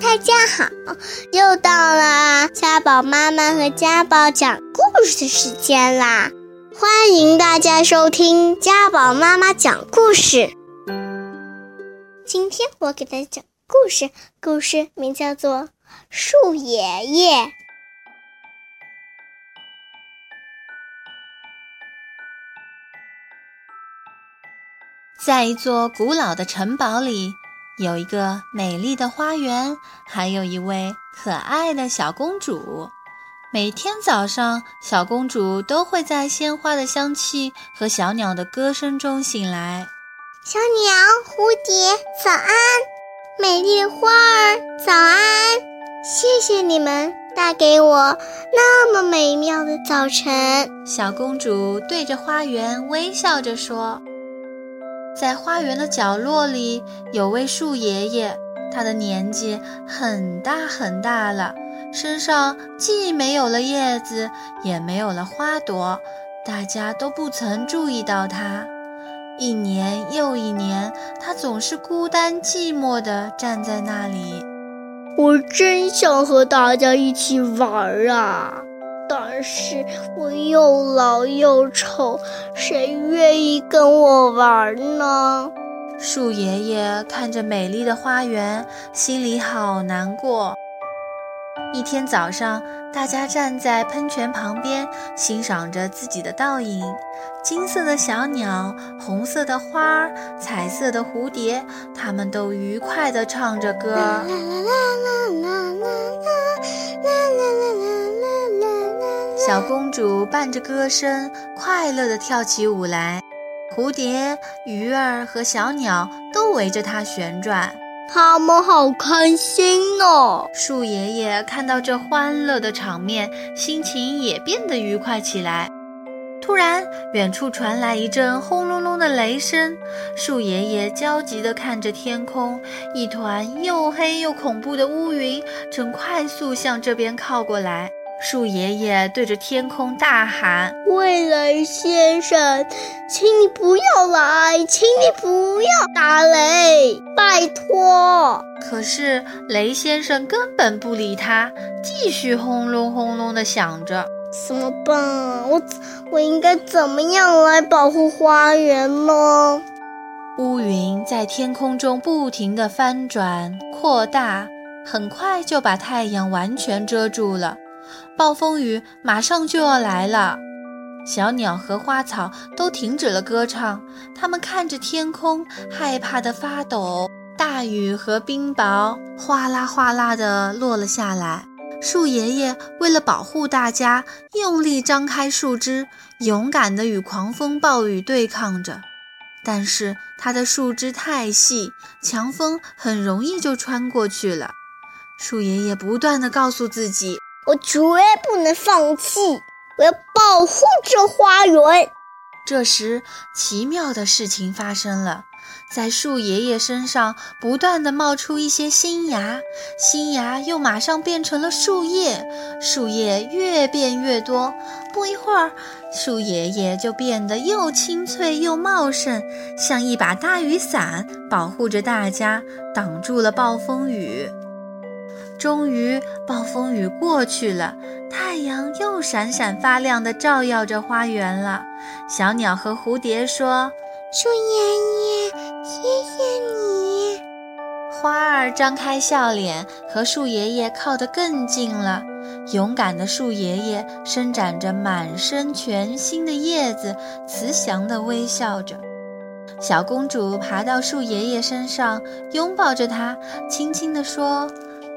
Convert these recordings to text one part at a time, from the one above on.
大家好，又到了家宝妈妈和家宝讲故事的时间啦！欢迎大家收听家宝妈妈讲故事。今天我给大家讲故事，故事名叫做《树爷爷》。在一座古老的城堡里。有一个美丽的花园，还有一位可爱的小公主。每天早上，小公主都会在鲜花的香气和小鸟的歌声中醒来。小鸟、蝴蝶，早安！美丽的花儿，早安！谢谢你们带给我那么美妙的早晨。小公主对着花园微笑着说。在花园的角落里，有位树爷爷，他的年纪很大很大了，身上既没有了叶子，也没有了花朵，大家都不曾注意到他。一年又一年，他总是孤单寂寞地站在那里。我真想和大家一起玩啊！但是我又老又丑，谁愿意跟我玩呢？树爷爷看着美丽的花园，心里好难过。一天早上，大家站在喷泉旁边，欣赏着自己的倒影：金色的小鸟，红色的花儿，彩色的蝴蝶，它们都愉快地唱着歌。啦啦啦啦啦啦啦小公主伴着歌声，快乐地跳起舞来。蝴蝶、鱼儿和小鸟都围着她旋转，它们好开心哦。树爷爷看到这欢乐的场面，心情也变得愉快起来。突然，远处传来一阵轰隆隆的雷声，树爷爷焦急地看着天空，一团又黑又恐怖的乌云正快速向这边靠过来。树爷爷对着天空大喊：“未来先生，请你不要来，请你不要打雷，拜托！”可是雷先生根本不理他，继续轰隆轰隆地响着。怎么办？我我应该怎么样来保护花园呢？乌云在天空中不停地翻转、扩大，很快就把太阳完全遮住了。暴风雨马上就要来了，小鸟和花草都停止了歌唱，它们看着天空，害怕的发抖。大雨和冰雹哗啦哗啦地落了下来。树爷爷为了保护大家，用力张开树枝，勇敢地与狂风暴雨对抗着。但是它的树枝太细，强风很容易就穿过去了。树爷爷不断地告诉自己。我绝不能放弃！我要保护这花园。这时，奇妙的事情发生了，在树爷爷身上不断的冒出一些新芽，新芽又马上变成了树叶，树叶越变越多。不一会儿，树爷爷就变得又青翠又茂盛，像一把大雨伞，保护着大家，挡住了暴风雨。终于，暴风雨过去了，太阳又闪闪发亮地照耀着花园了。小鸟和蝴蝶说：“树爷爷，谢谢你。”花儿张开笑脸，和树爷爷靠得更近了。勇敢的树爷爷伸展着满身全新的叶子，慈祥地微笑着。小公主爬到树爷爷身上，拥抱着他，轻轻地说。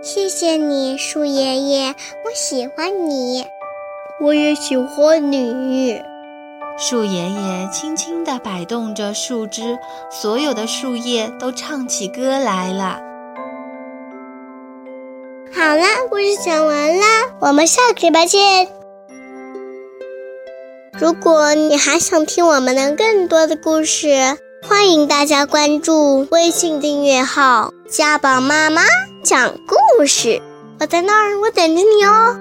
谢谢你，树爷爷，我喜欢你，我也喜欢你。树爷爷轻轻地摆动着树枝，所有的树叶都唱起歌来了。好了，故事讲完了，我们下个礼拜见。如果你还想听我们的更多的故事，欢迎大家关注微信订阅号“家宝妈妈讲故事”。我在那儿，我等着你哦。